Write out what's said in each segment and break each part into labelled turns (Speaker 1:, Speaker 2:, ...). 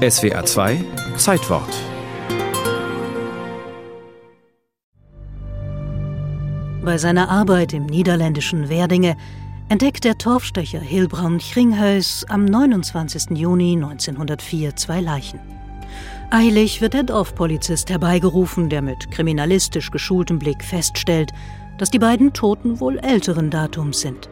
Speaker 1: SWA 2 Zeitwort
Speaker 2: Bei seiner Arbeit im niederländischen Werdinge entdeckt der Torfstecher Hilbrand Chringhuis am 29. Juni 1904 zwei Leichen. Eilig wird der Dorfpolizist herbeigerufen, der mit kriminalistisch geschultem Blick feststellt, dass die beiden Toten wohl älteren Datums sind.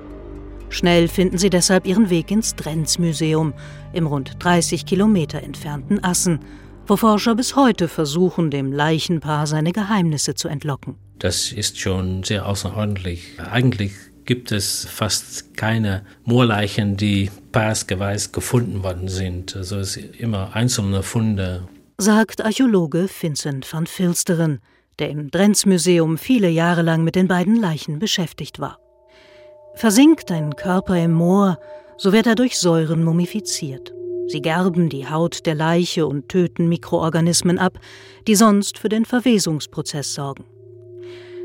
Speaker 2: Schnell finden sie deshalb ihren Weg ins Drenz-Museum im rund 30 Kilometer entfernten Assen, wo Forscher bis heute versuchen, dem Leichenpaar seine Geheimnisse zu entlocken.
Speaker 3: Das ist schon sehr außerordentlich. Eigentlich gibt es fast keine Moorleichen, die passgeweis gefunden worden sind. Also es sind immer einzelne Funde.
Speaker 2: Sagt Archäologe Vincent van Filsteren, der im Drenz-Museum viele Jahre lang mit den beiden Leichen beschäftigt war. Versinkt ein Körper im Moor, so wird er durch Säuren mumifiziert. Sie gerben die Haut der Leiche und töten Mikroorganismen ab, die sonst für den Verwesungsprozess sorgen.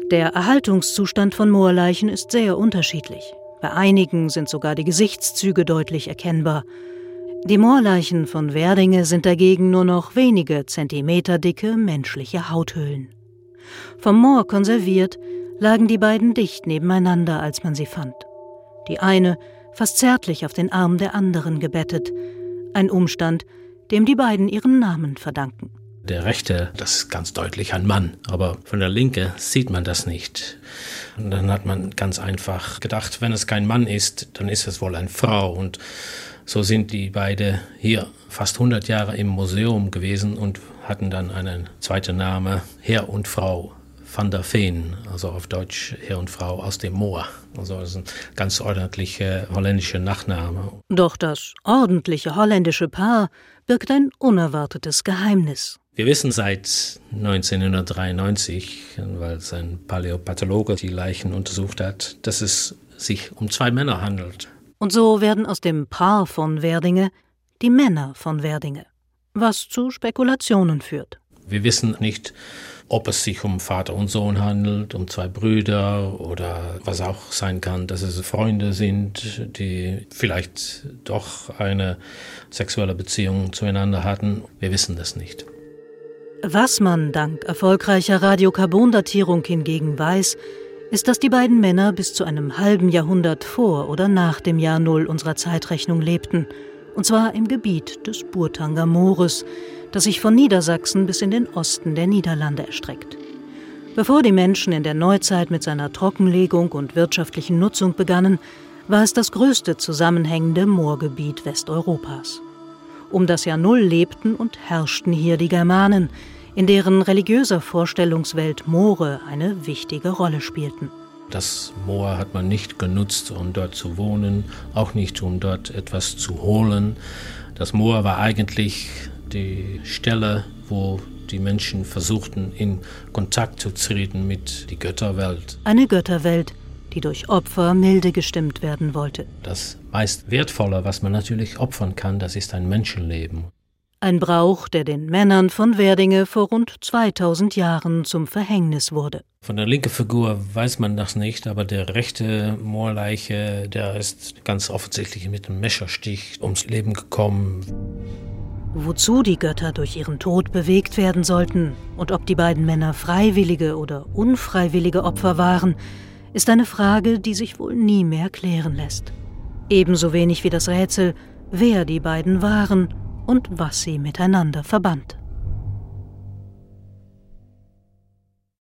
Speaker 2: Der Erhaltungszustand von Moorleichen ist sehr unterschiedlich. Bei einigen sind sogar die Gesichtszüge deutlich erkennbar. Die Moorleichen von Werdinge sind dagegen nur noch wenige Zentimeter dicke menschliche Hauthüllen. Vom Moor konserviert lagen die beiden dicht nebeneinander, als man sie fand. Die eine fast zärtlich auf den Arm der anderen gebettet, ein Umstand, dem die beiden ihren Namen verdanken.
Speaker 3: Der rechte, das ist ganz deutlich ein Mann, aber von der linke sieht man das nicht. Und dann hat man ganz einfach gedacht, wenn es kein Mann ist, dann ist es wohl eine Frau. Und so sind die beide hier fast 100 Jahre im Museum gewesen und hatten dann einen zweiten Namen, Herr und Frau van der Veen, also auf Deutsch Herr und Frau aus dem Moor. Also das ist ein ganz ordentlicher holländischer Nachname.
Speaker 2: Doch das ordentliche holländische Paar birgt ein unerwartetes Geheimnis.
Speaker 3: Wir wissen seit 1993, weil sein Paläopathologe die Leichen untersucht hat, dass es sich um zwei Männer handelt.
Speaker 2: Und so werden aus dem Paar von Werdinge die Männer von Werdinge, was zu Spekulationen führt.
Speaker 3: Wir wissen nicht, ob es sich um Vater und Sohn handelt, um zwei Brüder oder was auch sein kann, dass es Freunde sind, die vielleicht doch eine sexuelle Beziehung zueinander hatten. Wir wissen das nicht.
Speaker 2: Was man dank erfolgreicher Radiokarbondatierung hingegen weiß, ist, dass die beiden Männer bis zu einem halben Jahrhundert vor oder nach dem Jahr Null unserer Zeitrechnung lebten, und zwar im Gebiet des Burtanger Moores, das sich von Niedersachsen bis in den Osten der Niederlande erstreckt. Bevor die Menschen in der Neuzeit mit seiner Trockenlegung und wirtschaftlichen Nutzung begannen, war es das größte zusammenhängende Moorgebiet Westeuropas. Um das Jahr Null lebten und herrschten hier die Germanen, in deren religiöser Vorstellungswelt Moore eine wichtige Rolle spielten.
Speaker 3: Das Moor hat man nicht genutzt, um dort zu wohnen, auch nicht, um dort etwas zu holen. Das Moor war eigentlich die Stelle, wo die Menschen versuchten, in Kontakt zu treten mit der Götterwelt.
Speaker 2: Eine Götterwelt, die durch Opfer milde gestimmt werden wollte.
Speaker 3: Das meist Wertvolle, was man natürlich opfern kann, das ist ein Menschenleben.
Speaker 2: Ein Brauch, der den Männern von Werdinge vor rund 2000 Jahren zum Verhängnis wurde.
Speaker 3: Von der linken Figur weiß man das nicht, aber der rechte Moorleiche, der ist ganz offensichtlich mit einem Messerstich ums Leben gekommen.
Speaker 2: Wozu die Götter durch ihren Tod bewegt werden sollten und ob die beiden Männer freiwillige oder unfreiwillige Opfer waren, ist eine Frage, die sich wohl nie mehr klären lässt. Ebenso wenig wie das Rätsel, wer die beiden waren und was sie miteinander verband.